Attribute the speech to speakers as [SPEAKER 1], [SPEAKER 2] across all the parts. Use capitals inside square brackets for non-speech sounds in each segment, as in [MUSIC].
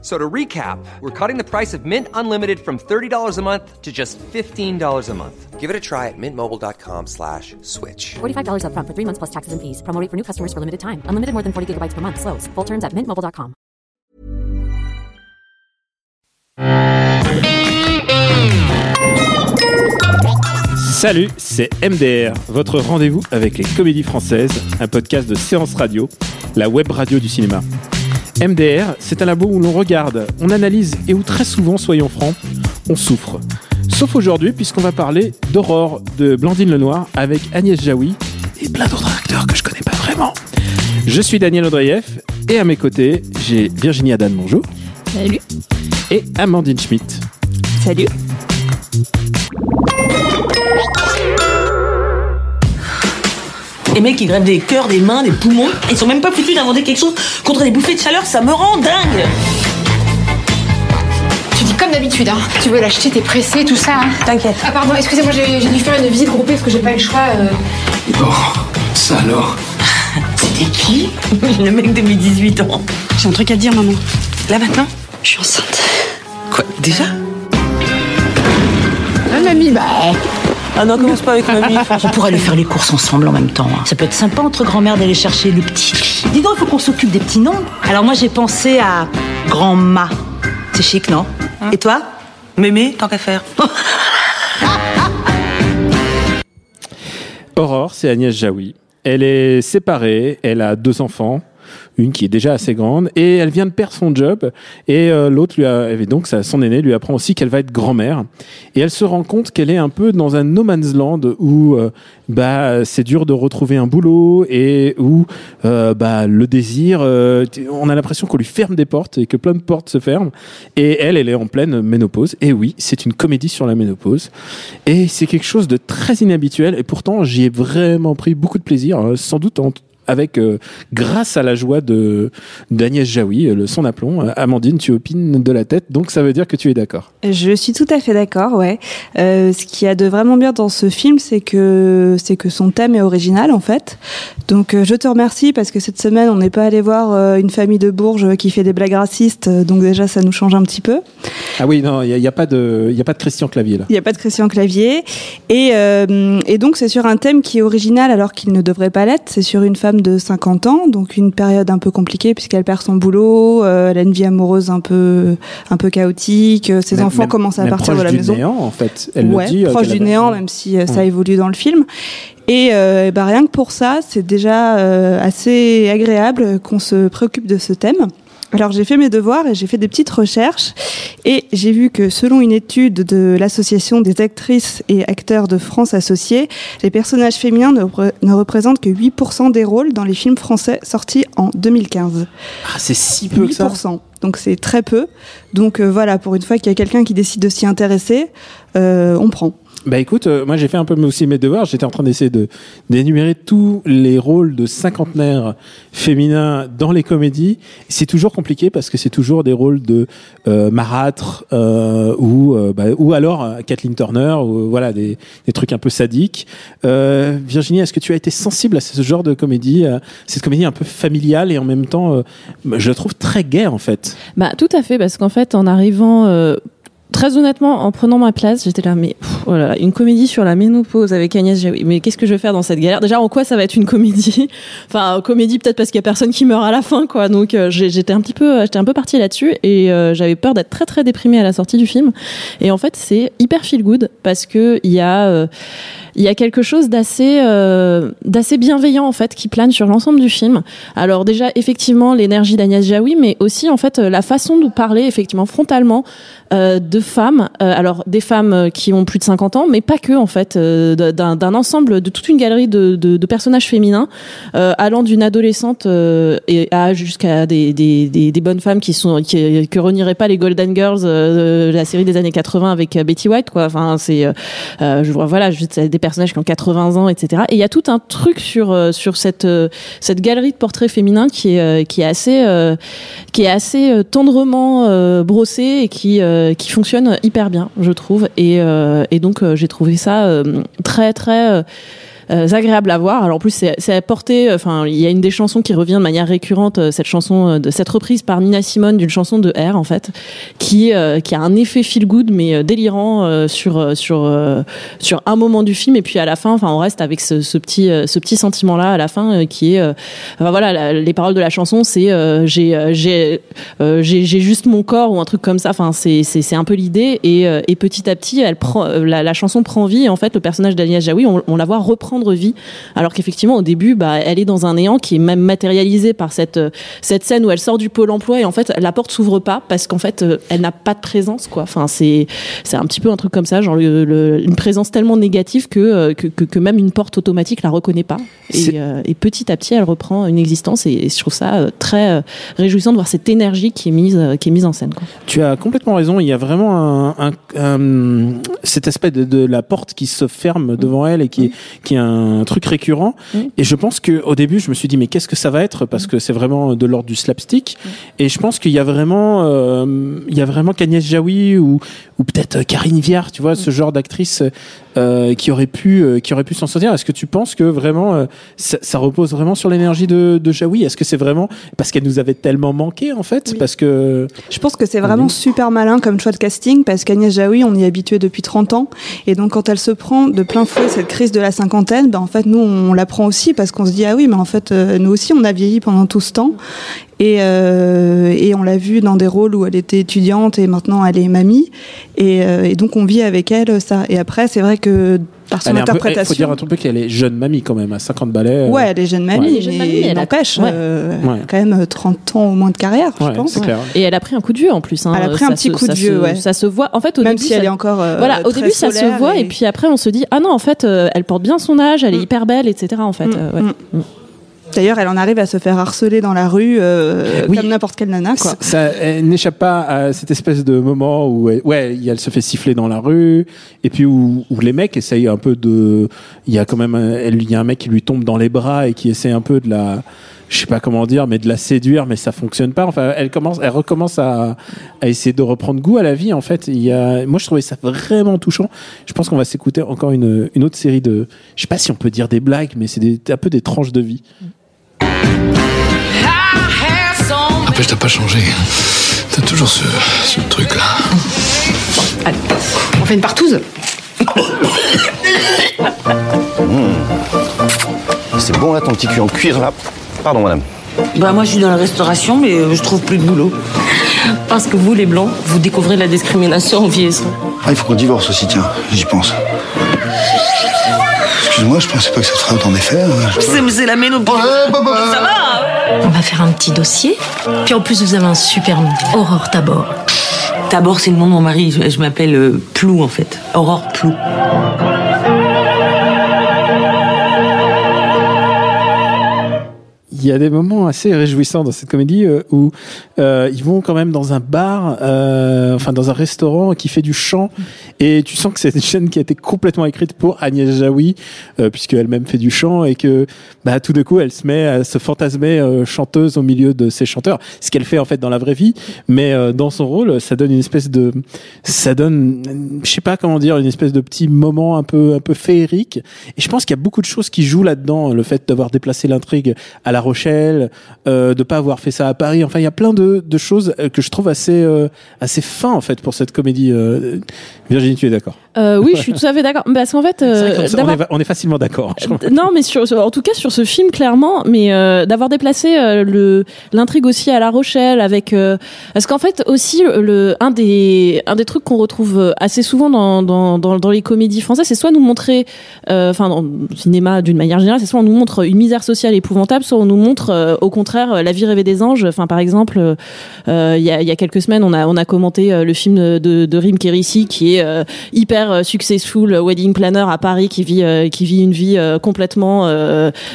[SPEAKER 1] So to recap, we're cutting the price of Mint Unlimited from $30 a month to just $15 a month. Give it a try at mintmobile.com slash switch.
[SPEAKER 2] $45 upfront for three months plus taxes and fees. Promo rate for new customers for limited time. Unlimited more than 40 gigabytes per month. Slows. Full terms at mintmobile.com.
[SPEAKER 3] Salut, c'est MDR, votre rendez-vous avec les comédies françaises, un podcast de séance radio, la web radio du cinéma. MDR, c'est un labo où l'on regarde, on analyse et où très souvent, soyons francs, on souffre. Sauf aujourd'hui, puisqu'on va parler d'Aurore de Blandine Lenoir avec Agnès Jaoui et plein d'autres acteurs que je connais pas vraiment. Je suis Daniel Audreyev et à mes côtés, j'ai Virginie Adan, bonjour.
[SPEAKER 4] Salut.
[SPEAKER 3] Et Amandine Schmitt.
[SPEAKER 4] Salut.
[SPEAKER 5] Les mecs qui grèvent des cœurs, des mains, des poumons, ils sont même pas foutus d'inventer quelque chose contre des bouffées de chaleur, ça me rend dingue
[SPEAKER 6] Tu dis comme d'habitude, hein. Tu veux l'acheter, t'es pressé, tout ça. Hein.
[SPEAKER 5] T'inquiète.
[SPEAKER 6] Ah pardon, excusez-moi, j'ai j'ai dû faire une visite groupée parce que j'ai pas eu le choix. euh.
[SPEAKER 7] Bon, ça alors [LAUGHS]
[SPEAKER 5] C'était qui? [LAUGHS] Le mec de mes 18 ans.
[SPEAKER 4] J'ai un truc à te dire, maman.
[SPEAKER 5] Là maintenant?
[SPEAKER 4] Je suis enceinte.
[SPEAKER 5] Quoi Déjà?
[SPEAKER 6] Ah mamie, bah.
[SPEAKER 5] Ah non, commence pas avec mamie. [LAUGHS] On pourrait aller faire les courses ensemble en même temps. hein. Ça peut être sympa entre grand-mère d'aller chercher le petit. Dis donc, il faut qu'on s'occupe des petits noms. Alors moi, j'ai pensé à grand-ma. C'est chic, non Et toi Mémé, tant qu'à faire. [LAUGHS]
[SPEAKER 3] Aurore, c'est Agnès Jaoui. Elle est séparée, elle a deux enfants, une qui est déjà assez grande, et elle vient de perdre son job. Et euh, l'autre, lui a, et donc son aînée, lui apprend aussi qu'elle va être grand-mère. Et elle se rend compte qu'elle est un peu dans un no man's land où euh, bah c'est dur de retrouver un boulot et où euh, bah le désir, on a l'impression qu'on lui ferme des portes et que plein de portes se ferment. Et elle, elle est en pleine ménopause. Et oui, c'est une comédie sur la ménopause. Et c'est quelque chose de très inhabituel. Et pourtant, j'y ai vraiment pris beaucoup de plaisir, hein, sans doute en- avec euh, grâce à la joie de d'Agnès Jaoui, euh, le son aplomb. Euh, Amandine, tu opines de la tête, donc ça veut dire que tu es d'accord.
[SPEAKER 4] Je suis tout à fait d'accord, ouais. Euh, ce qu'il y a de vraiment bien dans ce film, c'est que c'est que son thème est original en fait. Donc je te remercie parce que cette semaine on n'est pas allé voir une famille de Bourges qui fait des blagues racistes, donc déjà ça nous change un petit peu.
[SPEAKER 3] Ah oui, non, il n'y a, il y a pas de, il a pas de Christian Clavier là.
[SPEAKER 4] Il n'y a pas de Christian Clavier. Et, euh, et donc, c'est sur un thème qui est original alors qu'il ne devrait pas l'être. C'est sur une femme de 50 ans, donc une période un peu compliquée puisqu'elle perd son boulot, euh, elle a une vie amoureuse un peu, un peu chaotique, euh, ses
[SPEAKER 3] Même-
[SPEAKER 4] enfants
[SPEAKER 3] même-
[SPEAKER 4] commencent à partir
[SPEAKER 3] proche
[SPEAKER 4] de la
[SPEAKER 3] du
[SPEAKER 4] maison.
[SPEAKER 3] néant, en fait. Elle
[SPEAKER 4] ouais,
[SPEAKER 3] le dit. euh,
[SPEAKER 4] proche du néant, même si euh, ça évolue dans le film. Et, euh, bah, rien que pour ça, c'est déjà euh, assez agréable qu'on se préoccupe de ce thème. Alors j'ai fait mes devoirs et j'ai fait des petites recherches et j'ai vu que selon une étude de l'association des actrices et acteurs de France associés, les personnages féminins ne, repré- ne représentent que 8% des rôles dans les films français sortis en 2015.
[SPEAKER 3] Ah, c'est si peu que ça.
[SPEAKER 4] 8%. Donc c'est très peu. Donc euh, voilà, pour une fois qu'il y a quelqu'un qui décide de s'y intéresser, euh, on prend.
[SPEAKER 3] Bah écoute, euh, moi j'ai fait un peu aussi mes devoirs. J'étais en train d'essayer de d'énumérer tous les rôles de cinquantenaires féminins dans les comédies. C'est toujours compliqué parce que c'est toujours des rôles de euh, marâtres euh, ou euh, bah, ou alors euh, Kathleen Turner ou voilà des, des trucs un peu sadiques. Euh, Virginie, est-ce que tu as été sensible à ce genre de comédie, cette comédie un peu familiale et en même temps, euh, je la trouve très gaie en fait.
[SPEAKER 8] Bah tout à fait parce qu'en fait en arrivant euh, Très honnêtement, en prenant ma place, j'étais là, mais pff, oh là là, une comédie sur la ménopause avec Agnès Jaoui. Mais qu'est-ce que je vais faire dans cette galère? Déjà, en quoi ça va être une comédie? [LAUGHS] Enfin, comédie peut-être parce qu'il y a personne qui meurt à la fin, quoi. Donc euh, j'étais un petit peu, j'étais un peu partie là-dessus et euh, j'avais peur d'être très très déprimée à la sortie du film. Et en fait, c'est hyper feel good parce que il y a euh, il y a quelque chose d'assez euh, d'assez bienveillant en fait qui plane sur l'ensemble du film. Alors déjà effectivement l'énergie d'Agnès Jaoui, mais aussi en fait euh, la façon de parler effectivement frontalement euh, de femmes. Euh, alors des femmes euh, qui ont plus de 50 ans, mais pas que en fait, euh, d'un ensemble, de toute une galerie de, de, de personnages féminins, euh, allant d'une adolescente euh, et à jusqu'à des, des, des, bonnes femmes qui sont qui que renieraient pas les Golden Girls la série des années 80 avec Betty White quoi. Enfin c'est je vois voilà juste des personnages qui ont 80 ans etc. Et il y a tout un truc sur sur cette cette galerie de portraits féminins qui est qui est assez qui est assez tendrement euh, brossé et qui euh, qui fonctionne hyper bien je trouve. Et euh, donc euh, j'ai trouvé ça euh, très très euh, euh, agréable à voir. Alors en plus c'est apporté enfin il y a une des chansons qui revient de manière récurrente euh, cette chanson euh, de cette reprise par Nina Simone d'une chanson de R en fait qui euh, qui a un effet feel good mais euh, délirant euh, sur euh, sur euh, sur un moment du film. Et puis à la fin enfin on reste avec ce, petit euh, ce petit sentiment là à la fin euh, qui est euh, enfin, voilà les paroles de la chanson c'est euh, j'ai euh, j'ai euh, j'ai juste mon corps ou un truc comme ça. Enfin c'est c'est un peu l'idée. Et euh, et petit à petit elle prend euh, la, chanson prend vie. En fait le personnage d'Alia Jaoui on, on la voit reprendre vie alors qu'effectivement au début bah elle est dans un néant qui est même matérialisé par cette euh, cette scène où elle sort du pôle emploi et en fait la porte s'ouvre pas parce qu'en fait euh, elle n'a pas de présence quoi enfin c'est c'est un petit peu un truc comme ça genre le- le- une présence tellement négative que, euh, que, que même une porte automatique la reconnaît pas et, euh, et petit à petit elle reprend une existence et, et je trouve ça euh, très euh, réjouissant de voir cette énergie qui est mise qui est mise en scène quoi.
[SPEAKER 3] Tu as complètement raison. Il y a vraiment un, un- un- cet aspect de, de la porte qui se ferme devant elle et qui, est, qui est un truc récurrent.
[SPEAKER 8] Mm.
[SPEAKER 3] Et je pense que au début, je me suis dit mais qu'est-ce que ça va être? Parce que c'est vraiment de l'ordre du slapstick. Et je pense qu'il y a vraiment, euh, il y a vraiment qu'Agnès Jaoui ou, ou peut-être euh, Karine Viard, tu vois, ce genre d'actrice euh, qui aurait pu, euh, qui aurait pu s'en sortir. Est-ce que tu penses que vraiment ça, ça repose vraiment sur l'énergie de, de Jaoui? Est-ce que c'est vraiment parce qu'elle nous avait tellement manqué en fait? Parce que
[SPEAKER 4] Je pense que c'est vraiment
[SPEAKER 3] Oui.
[SPEAKER 4] super malin comme choix de casting parce qu'Agnès Jaoui, on y est habitué depuis 30 ans. Et donc, quand elle se prend de plein fouet cette crise de la cinquantaine, ben, en fait, nous, on la prend aussi parce qu'on se dit, ah oui, mais en fait, euh, nous aussi, on a vieilli pendant tout ce temps. Et, euh, et on l'a vu dans des rôles où elle était étudiante et maintenant elle est mamie. Et, euh, et donc, on vit avec elle ça. Et après, c'est vrai que par son
[SPEAKER 3] Elle un peu- Il faut
[SPEAKER 4] interprétation.
[SPEAKER 3] dire un truc peu qu'elle est jeune mamie quand même, à 50 balais.
[SPEAKER 4] Ouais, elle est jeune mamie,
[SPEAKER 3] Ouais.
[SPEAKER 8] Jeune mamie,
[SPEAKER 4] mais
[SPEAKER 8] a-
[SPEAKER 4] n'empêche,
[SPEAKER 8] ouais.
[SPEAKER 4] euh,
[SPEAKER 3] Ouais.
[SPEAKER 4] a quand même 30 ans au moins de carrière,
[SPEAKER 3] Ouais,
[SPEAKER 4] je pense.
[SPEAKER 3] clair.
[SPEAKER 8] Et elle a pris un coup de vieux en plus. Hein.
[SPEAKER 4] Elle a pris un petit
[SPEAKER 8] se-
[SPEAKER 4] coup de
[SPEAKER 8] ça
[SPEAKER 4] vieux,
[SPEAKER 8] se-
[SPEAKER 4] ouais.
[SPEAKER 8] Ça se voit. En fait, au
[SPEAKER 4] Même
[SPEAKER 8] début,
[SPEAKER 4] si elle
[SPEAKER 8] ça-
[SPEAKER 4] est encore. euh,
[SPEAKER 8] voilà, au début ça se voit et... puis après on se dit ah non en fait euh, elle porte bien son âge, elle est
[SPEAKER 4] Mm.
[SPEAKER 8] hyper belle etc en fait.
[SPEAKER 4] Mm,
[SPEAKER 8] euh, ouais.
[SPEAKER 4] mm. D'ailleurs, elle en arrive à se faire harceler dans la rue euh,
[SPEAKER 3] Oui.
[SPEAKER 4] comme n'importe quelle nana, quoi.
[SPEAKER 3] Ça, elle n'échappe pas à cette espèce de moment où elle, ouais, elle se fait siffler dans la rue, et puis où, où les mecs essayent un peu de, il y a quand même, il y a un mec qui lui tombe dans les bras et qui essaie un peu de la, je sais pas comment dire, mais de la séduire, mais ça fonctionne pas. Enfin, elle commence, elle recommence à, à essayer de reprendre goût à la vie. En fait, il y a, moi je trouvais ça vraiment touchant. Je pense qu'on va s'écouter encore une, une autre série de, je sais pas si on peut dire des blagues, mais c'est un peu des tranches de vie.
[SPEAKER 7] N'empêche, t'as pas changé. T'as toujours ce, ce truc-là.
[SPEAKER 6] Allez, on fait une partouze
[SPEAKER 9] C'est bon là ton petit cul en cuir là Pardon madame.
[SPEAKER 5] Bah moi je suis dans la restauration mais euh, je trouve plus de boulot. Parce que vous les blancs, vous découvrez la discrimination en vieillissant.
[SPEAKER 9] Ah il faut qu'on divorce aussi tiens, j'y pense. Excuse-moi, je pensais pas que ça te ferait autant d'effet. hein.
[SPEAKER 5] C'est c'est la ménopause. Ça va
[SPEAKER 10] On va faire un petit dossier. Puis en plus, vous avez un super nom. Aurore Tabor.
[SPEAKER 5] D'abord c'est le nom de mon mari, je, je m'appelle euh, Plou en fait. Aurore Plou.
[SPEAKER 3] Il y a des moments assez réjouissants dans cette comédie euh, où euh, ils vont quand même dans un bar, euh, enfin dans un restaurant qui fait du chant, et tu sens que c'est une chaîne qui a été complètement écrite pour Agnès Jaoui, euh, puisqu'elle-même fait du chant, et que bah, tout d'un coup elle se met à se fantasmer euh, chanteuse au milieu de ses chanteurs, ce qu'elle fait en fait dans la vraie vie, mais dans son rôle, ça donne une espèce de, ça donne, je sais pas comment dire, une espèce de petit moment un peu un peu féerique, et je pense qu'il y a beaucoup de choses qui jouent là-dedans, le fait d'avoir déplacé l'intrigue à La Rochelle, euh, de pas avoir fait ça à Paris. Enfin, il y a plein de, de choses euh, que je trouve assez euh, assez fin en fait pour cette comédie. euh. Virginie, tu es d'accord?
[SPEAKER 8] Euh, oui, je suis tout à fait d'accord. Parce qu'en fait, [LAUGHS]
[SPEAKER 3] on, est, va- on est facilement d'accord.
[SPEAKER 8] non, mais sur, en tout cas sur ce film clairement, mais d'avoir déplacé le l'intrigue aussi à La Rochelle avec parce qu'en fait aussi le un des un des trucs qu'on retrouve assez souvent dans dans dans, dans les comédies françaises, c'est soit nous montrer, enfin dans le cinéma d'une manière générale, c'est soit on nous montre une misère sociale épouvantable, soit on nous montre euh, au contraire euh, la vie rêvée des anges. Enfin, par exemple, euh, il y, a, il y a quelques semaines, on a on a commenté le film de, de Rim Kérissi qui est hyper successful wedding planner à Paris, qui vit qui vit une vie complètement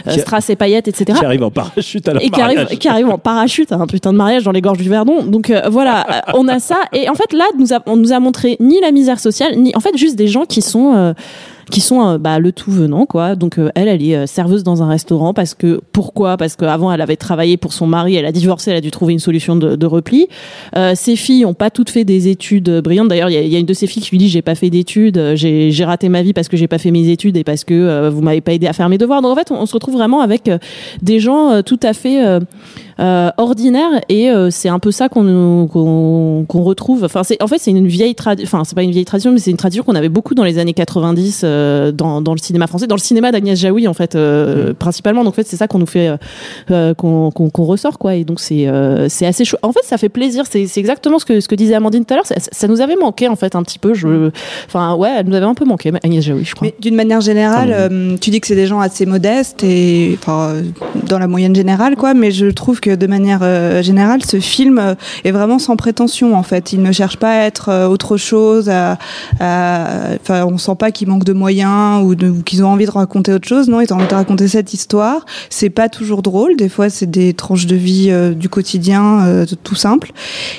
[SPEAKER 8] strass et paillettes, etc.
[SPEAKER 3] Qui arrive en parachute à la
[SPEAKER 8] et qui arrive, qui arrive en parachute, un putain de mariage dans les gorges du Verdon. Donc voilà, on a ça. Et en fait, là, nous a, on nous a montré ni la misère sociale, ni en fait juste des gens qui sont qui sont euh, bah, le tout venant quoi. Donc euh, elle, elle est euh, serveuse dans un restaurant parce que pourquoi? Parce qu'avant elle avait travaillé pour son mari, elle a divorcé, elle a dû trouver une solution de, repli. Ses filles ont pas toutes fait des études brillantes. D'ailleurs, il y, a- une de ses filles qui lui dit j'ai pas fait d'études, j'ai raté ma vie parce que j'ai pas fait mes études et parce que vous m'avez pas aidé à faire mes devoirs. Donc en fait, on, se retrouve vraiment avec des gens tout à fait euh, ordinaires et euh, c'est un peu ça qu'on qu'on qu'on retrouve. Enfin, c'est en fait c'est une vieille tradition. Enfin, c'est pas une vieille tradition, mais c'est une tradition qu'on avait beaucoup dans les années 90 euh, dans, dans le cinéma français, dans le cinéma d'Agnès Jaoui en fait euh, principalement. Donc en fait, c'est ça qu'on nous fait euh, euh, qu'on qu'on qu'on ressort quoi. Et donc c'est euh, c'est assez chaud. En fait, ça fait plaisir. C'est c'est exactement ce que ce que disait Amandine tout à l'heure. Ça, ça nous avait manqué en fait un petit peu. Je, enfin ouais, elle nous avait un peu manqué Agnès Jaoui, je crois.
[SPEAKER 4] Mais d'une manière générale, tu dis que c'est des gens assez modestes et enfin dans la moyenne générale quoi, mais je trouve que de manière euh, générale, ce film euh, est vraiment sans prétention en fait. Il ne cherche pas à être euh, autre chose. À, enfin, on sent pas qu'il manque de moyens ou, qu'ils ont envie de raconter autre chose. Non, ils ont envie de raconter cette histoire. C'est pas toujours drôle. Des fois, c'est des tranches de vie euh, du quotidien euh, tout simple.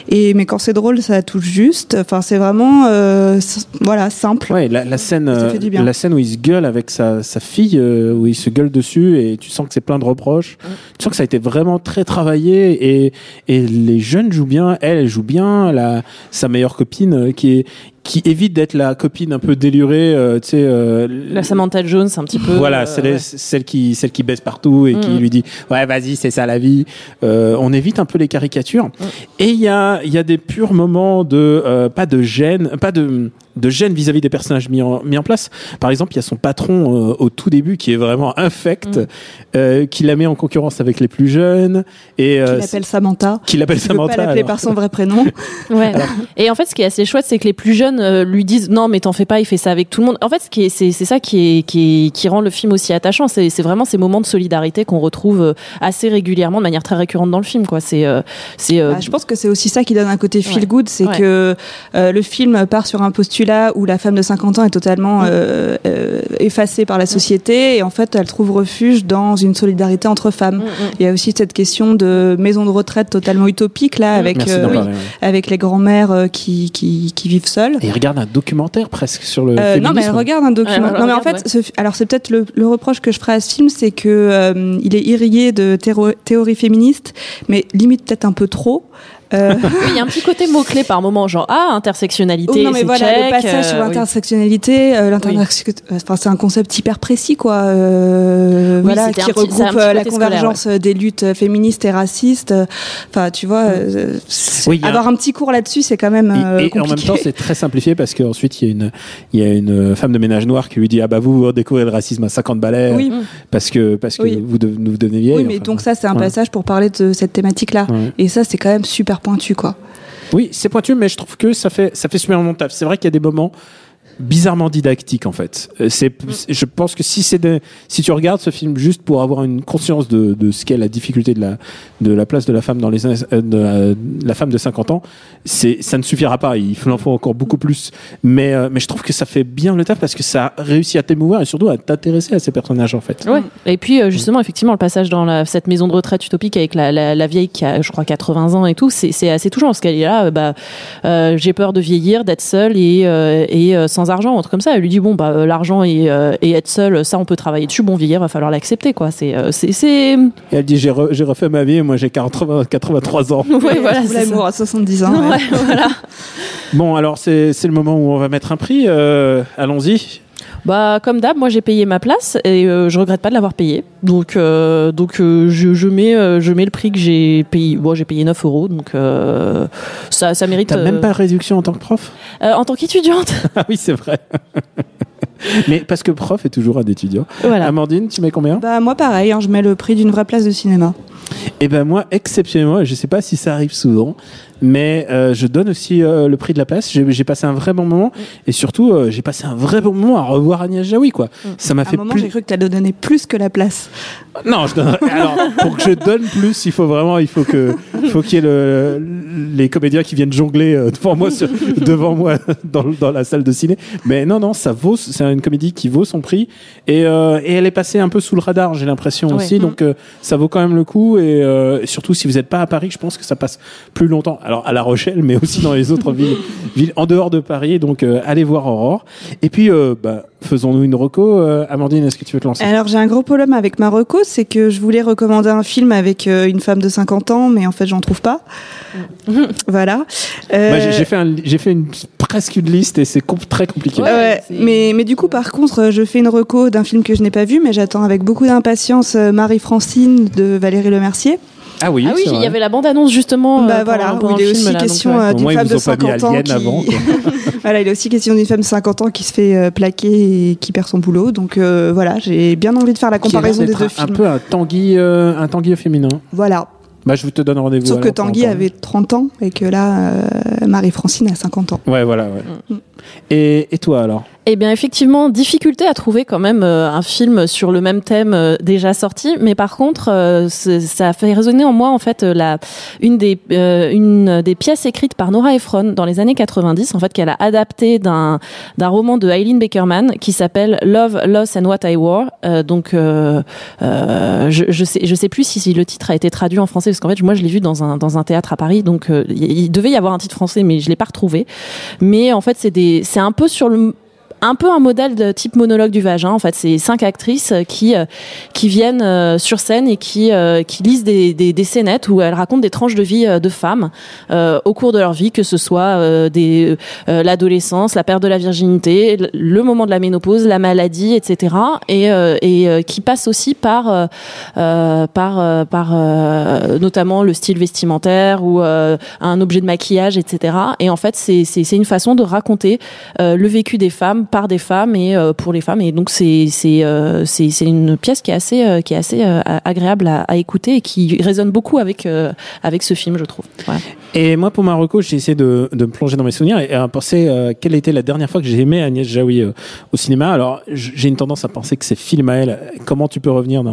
[SPEAKER 4] Et mais quand c'est drôle, ça touche juste. Enfin, c'est vraiment euh, voilà simple.
[SPEAKER 3] Ouais, la, la scène, euh, la scène où il se gueule avec sa, sa fille, euh, où il se gueule dessus et tu sens que c'est plein de reproches. Tu sens que ça a été vraiment très travaillé et, les jeunes jouent bien. Elle, joue bien. Sa meilleure copine euh, qui est qui évite d'être la copine un peu délurée, euh, tu sais. euh,
[SPEAKER 8] La Samantha Jones, un petit peu.
[SPEAKER 3] voilà,
[SPEAKER 8] euh, ouais.
[SPEAKER 3] celle qui celle qui baisse partout et qui
[SPEAKER 8] Mm.
[SPEAKER 3] lui dit ouais vas-y c'est ça la vie. Euh, on évite un peu les caricatures et il y a il y a des purs moments de euh, pas de gêne, pas de de gêne vis-à-vis des personnages mis en, mis en place. Par exemple, il y a son patron euh, au tout début qui est vraiment infect, euh, qui la met en concurrence avec les plus jeunes et euh,
[SPEAKER 4] Qui l'appelle Samantha.
[SPEAKER 3] qui l'appelle Samantha.
[SPEAKER 4] pas l'appeler par son vrai prénom.
[SPEAKER 8] Ouais. Et en fait, ce qui est assez chouette, c'est que les plus jeunes euh, lui disent non, mais t'en fais pas, il fait ça avec tout le monde. En fait, ce qui est, c'est, c'est ça qui est, qui est, qui rend le film aussi attachant. C'est, c'est vraiment ces moments de solidarité qu'on retrouve euh, assez régulièrement, de manière très récurrente dans le film, quoi. C'est, euh, c'est. euh,
[SPEAKER 4] Bah, je pense que c'est aussi ça qui donne un côté feel
[SPEAKER 8] Ouais.
[SPEAKER 4] good, c'est
[SPEAKER 8] Ouais.
[SPEAKER 4] que euh, le film part sur un postulat où la femme de 50 ans est totalement
[SPEAKER 8] Mm.
[SPEAKER 4] euh, euh, effacée par la société et en fait elle trouve refuge dans une solidarité entre femmes.
[SPEAKER 8] Mm,
[SPEAKER 4] Il y a aussi cette question de maison de retraite totalement utopique là avec euh, avec les grands-mères euh, qui, qui qui vivent seules.
[SPEAKER 3] Et il regarde un documentaire presque sur le
[SPEAKER 4] Euh, non, mais elle regarde un document.
[SPEAKER 8] Elle
[SPEAKER 4] non, mais en fait, ce- alors c'est peut-être le, le reproche que je ferai à ce film, c'est que euh, il est irrigué de théories féministes, mais limite peut-être un peu trop. Euh,
[SPEAKER 8] oui, [LAUGHS] il y a un petit côté mot-clé par moment, genre, ah, intersectionnalité.
[SPEAKER 4] Oh, non mais
[SPEAKER 8] c'est
[SPEAKER 4] voilà
[SPEAKER 8] check,
[SPEAKER 4] le passage
[SPEAKER 8] euh,
[SPEAKER 4] sur
[SPEAKER 8] oui.
[SPEAKER 4] l'intersectionnalité, euh, enfin c'est un concept hyper précis quoi, euh,
[SPEAKER 8] Oui,
[SPEAKER 4] voilà qui regroupe euh, la
[SPEAKER 8] scolaire,
[SPEAKER 4] convergence euh, des luttes féministes et racistes. euh, Enfin tu vois, euh,
[SPEAKER 3] Oui, a-
[SPEAKER 4] avoir un petit cours là-dessus c'est quand même euh,
[SPEAKER 3] Et, et en même temps, c'est très simplifié parce qu'ensuite, il y a une, il y a une femme de ménage noire qui lui dit, ah bah vous, vous découvrez le racisme à 50 balais.
[SPEAKER 4] Oui.
[SPEAKER 3] Parce que, parce que
[SPEAKER 4] Oui.
[SPEAKER 3] vous, de- vous devenez vieille.
[SPEAKER 4] oui mais
[SPEAKER 3] enfin,
[SPEAKER 4] donc ça c'est un
[SPEAKER 3] ouais.
[SPEAKER 4] passage pour parler de cette thématique là,
[SPEAKER 3] Ouais.
[SPEAKER 4] et ça c'est quand même super
[SPEAKER 3] Oui, c'est pointu, mais je trouve que ça fait, ça fait super taf. C'est vrai qu'il y a des moments bizarrement didactiques en fait. Euh, C'est, je pense que si c'est si tu regardes ce film juste pour avoir une conscience de, de ce qu'est la difficulté de la, de la place de la femme dans les euh, de la, la femme de 50 ans, c'est, ça ne suffira pas. Il en faut encore beaucoup plus. Mais, euh, mais je trouve que ça fait bien le taf parce que ça réussit à t'émouvoir et surtout à t'intéresser à ces personnages en fait.
[SPEAKER 8] Ouais. Et puis euh, justement, effectivement, le passage dans la, cette maison de retraite utopique avec la, la, la vieille qui a, je crois, 80 ans et tout, c'est c'est assez touchant parce qu'elle est là, bah, j'ai peur de vieillir, d'être seule et, et euh, sans argent, un truc comme ça. Elle lui dit bon bah euh, l'argent et, euh, et être seule, ça on peut travailler dessus. Bon vieillir, va falloir l'accepter quoi. C'est euh, c'est
[SPEAKER 3] elle dit j'ai, re- j'ai refait ma vie et moi j'ai 80, 83 ans. [LAUGHS]
[SPEAKER 8] ouais, voilà. C'est
[SPEAKER 4] l'amour
[SPEAKER 8] ça.
[SPEAKER 4] à 70 ans. ouais.
[SPEAKER 8] Ouais, [LAUGHS] voilà.
[SPEAKER 3] Bon alors c'est, c'est le moment où on va mettre un prix. Euh, allons-y.
[SPEAKER 8] Bah comme d'hab, moi j'ai payé ma place et euh, je regrette pas de l'avoir payé. Donc euh, donc euh, je, je mets euh, je mets le prix que j'ai payé. Bon, j'ai payé 9 euros, donc euh, ça ça mérite.
[SPEAKER 3] T'as
[SPEAKER 8] euh,
[SPEAKER 3] même pas de réduction en tant que prof?
[SPEAKER 8] Euh, en tant qu'étudiante. [LAUGHS]
[SPEAKER 3] Ah oui, c'est vrai. Mais parce que prof est toujours un étudiant.
[SPEAKER 8] voilà.
[SPEAKER 3] Amandine, tu mets combien?
[SPEAKER 4] Bah moi pareil, hein, je mets le prix d'une vraie place de cinéma.
[SPEAKER 3] Et ben moi, exceptionnellement, je sais pas si ça arrive souvent, mais euh, je donne aussi euh, le prix de la place. J'ai passé un vrai bon moment et surtout euh, j'ai passé un vrai bon moment à revoir Agnès Jaoui quoi. Ça m'a
[SPEAKER 4] À un
[SPEAKER 3] fait
[SPEAKER 4] moment,
[SPEAKER 3] plus.
[SPEAKER 4] j'ai cru que tu allais donner plus que la place.
[SPEAKER 3] Non, je donnerai- alors pour que je donne plus, il faut vraiment, il faut que, faut qu'il y ait le, les comédiens qui viennent jongler euh, devant moi, sur- [LAUGHS] devant moi dans, la salle de ciné. Mais non, non, ça vaut, c'est une comédie qui vaut son prix et, euh, et elle est passée un peu sous le radar, j'ai l'impression aussi. Donc euh, ça vaut quand même le coup et, euh, et surtout si vous n'êtes pas à Paris, je pense que ça passe plus longtemps. Alors à La Rochelle, mais aussi dans les autres villes, [LAUGHS] villes en dehors de Paris. Donc euh, allez voir Aurore. Et puis euh, bah, faisons-nous une reco. Euh, Amandine, est-ce que tu veux te lancer?
[SPEAKER 4] Alors j'ai un gros problème avec Marocco, c'est que je voulais recommander un film avec euh, une femme de 50 ans, mais en fait j'en trouve pas. [LAUGHS] voilà. Euh,
[SPEAKER 3] Moi, j'ai- fait, un- j'ai fait une, presque une liste et c'est très compliqué.
[SPEAKER 4] Ouais, mais, mais du coup, par contre, je fais une reco d'un film que je n'ai pas vu, mais j'attends avec beaucoup d'impatience euh, Marie-Francine de Valérie Lemercier.
[SPEAKER 3] Ah oui,
[SPEAKER 8] Ah oui, il y avait la bande-annonce justement.
[SPEAKER 4] bah
[SPEAKER 8] euh,
[SPEAKER 4] voilà, où
[SPEAKER 8] pendant
[SPEAKER 4] il est
[SPEAKER 8] film,
[SPEAKER 4] aussi question
[SPEAKER 8] ouais.
[SPEAKER 4] d'une femme de
[SPEAKER 3] ont pas mis
[SPEAKER 4] 50 ans qui...
[SPEAKER 3] avant, [LAUGHS]
[SPEAKER 4] voilà, il est aussi question d'une femme de 50 ans qui se fait euh, plaquer et qui perd son boulot. Donc euh, voilà, j'ai bien envie de faire la comparaison des deux
[SPEAKER 3] un, un
[SPEAKER 4] films.
[SPEAKER 3] peu un Tanguy, euh, un Tanguy au féminin.
[SPEAKER 4] Voilà.
[SPEAKER 3] Bah, je vous te donne rendez-vous.
[SPEAKER 4] Sauf que Tanguy avait 30 ans et que là, euh, Marie-Francine a 50 ans.
[SPEAKER 3] Ouais, voilà. Ouais.
[SPEAKER 4] Mm.
[SPEAKER 3] Et, et toi alors?
[SPEAKER 8] Eh bien, effectivement, difficulté à trouver quand même euh, un film sur le même thème euh, déjà sorti, mais par contre, euh, ça a fait résonner en moi en fait euh, la une des euh, une des pièces écrites par Nora Ephron dans les années 90, en fait, qu'elle a adapté d'un d'un roman de Eileen Beckerman qui s'appelle Love, Loss and What I Wore. Euh, donc, je, je sais je sais plus si, si le titre a été traduit en français parce qu'en fait, moi, je l'ai vu dans un dans un théâtre à Paris, donc il devait y avoir un titre français, mais je l'ai pas retrouvé. Mais en fait, c'est des c'est un peu sur le un peu un modèle de type monologue du vagin. En fait, c'est cinq actrices euh, qui euh, qui viennent euh, sur scène et qui qui lisent des, des des scénettes où elles racontent des tranches de vie de femmes au cours de leur vie, que ce soit des l'adolescence, la perte de la virginité, le- moment de la ménopause, la maladie, etc. Et et qui passent aussi par par par notamment le style vestimentaire ou un objet de maquillage, etc. Et en fait, c'est c'est une façon de raconter le vécu des femmes par des femmes et euh, pour les femmes. Et donc c'est c'est euh, c'est une pièce qui est assez euh, qui est assez agréable à, écouter et qui résonne beaucoup avec avec ce film, je trouve.
[SPEAKER 3] Et moi, pour Marocco, j'ai essayé de, de me plonger dans mes souvenirs et à penser euh, quelle était la dernière fois que j'ai aimé Agnès Jaoui au cinéma? Alors, j'ai une tendance à penser que c'est film à elle. Comment tu peux revenir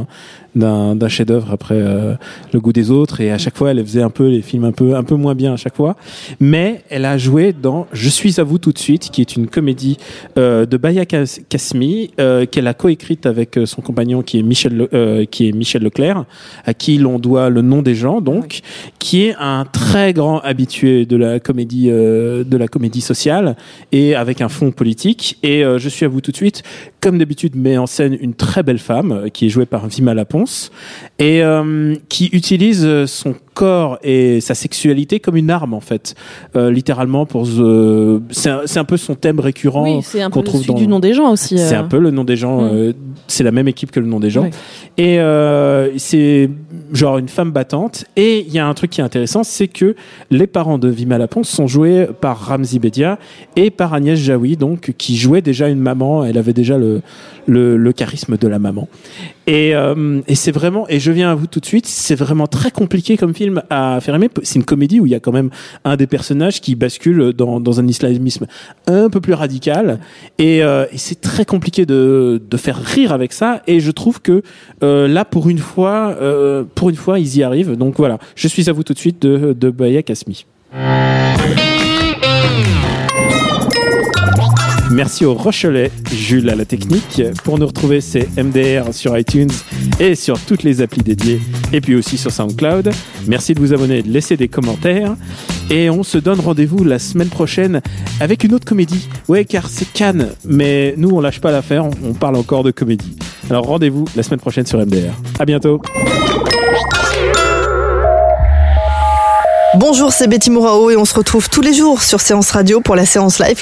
[SPEAKER 3] d'un chef-d'œuvre après euh, Le goût des autres Et à chaque fois, elle faisait un peu les films un peu un peu moins bien à chaque fois. Mais elle a joué dans Je suis à vous tout de suite, qui est une comédie euh, de Baya Kas- Kasmi euh, qu'elle a coécrite avec son compagnon qui est Michel Le- qui est Michel Leclerc, à qui l'on doit le nom des gens, donc qui est un très grand habitué de la comédie de la comédie sociale et avec un fond politique. Et je suis à vous tout de suite, comme d'habitude, met en scène une très belle femme qui est jouée par Vima Et euh, qui utilise euh, son corps et sa sexualité comme une arme en fait, Euh, littéralement pour se- c'est un, c'est un peu son thème récurrent
[SPEAKER 8] Oui, c'est un
[SPEAKER 3] qu'on
[SPEAKER 8] peu
[SPEAKER 3] trouve dans
[SPEAKER 8] du nom des gens aussi.
[SPEAKER 3] c'est
[SPEAKER 8] euh.
[SPEAKER 3] un peu le nom des gens.
[SPEAKER 8] Mm.
[SPEAKER 3] euh, c'est la même équipe que le nom des gens.
[SPEAKER 8] Ouais.
[SPEAKER 3] Et euh, c'est genre une femme battante. Et il y a un truc qui est intéressant, c'est que les parents de Vima Laponce sont joués par Ramzi Bedia et par Agnès Jaoui, donc qui jouait déjà une maman. Elle avait déjà le le, le charisme de la maman. Et, euh, et c'est vraiment. Et je viens à vous tout de suite. C'est vraiment très compliqué comme film à faire. C'est une comédie où il y a quand même un des personnages qui bascule dans, un islamisme un peu plus radical. Et, euh, c'est très compliqué de, de faire rire avec ça. Et je trouve que euh, là, pour une fois, euh, pour une fois, ils y arrivent. Donc voilà, je suis à vous tout de suite de, de Baya Kasmi. Merci au Rochelet, Jules à la technique. Pour nous retrouver, c'est MDR sur iTunes et sur toutes les applis dédiées, et puis aussi sur SoundCloud. Merci de vous abonner de laisser des commentaires. Et on se donne rendez-vous la semaine prochaine avec une autre comédie. Ouais, car c'est Cannes, mais nous, on lâche pas l'affaire, on, on parle encore de comédie. Alors rendez-vous la semaine prochaine sur MDR. À bientôt.
[SPEAKER 11] Bonjour, c'est Betty Mourao et on se retrouve tous les jours sur Séance Radio pour la séance live.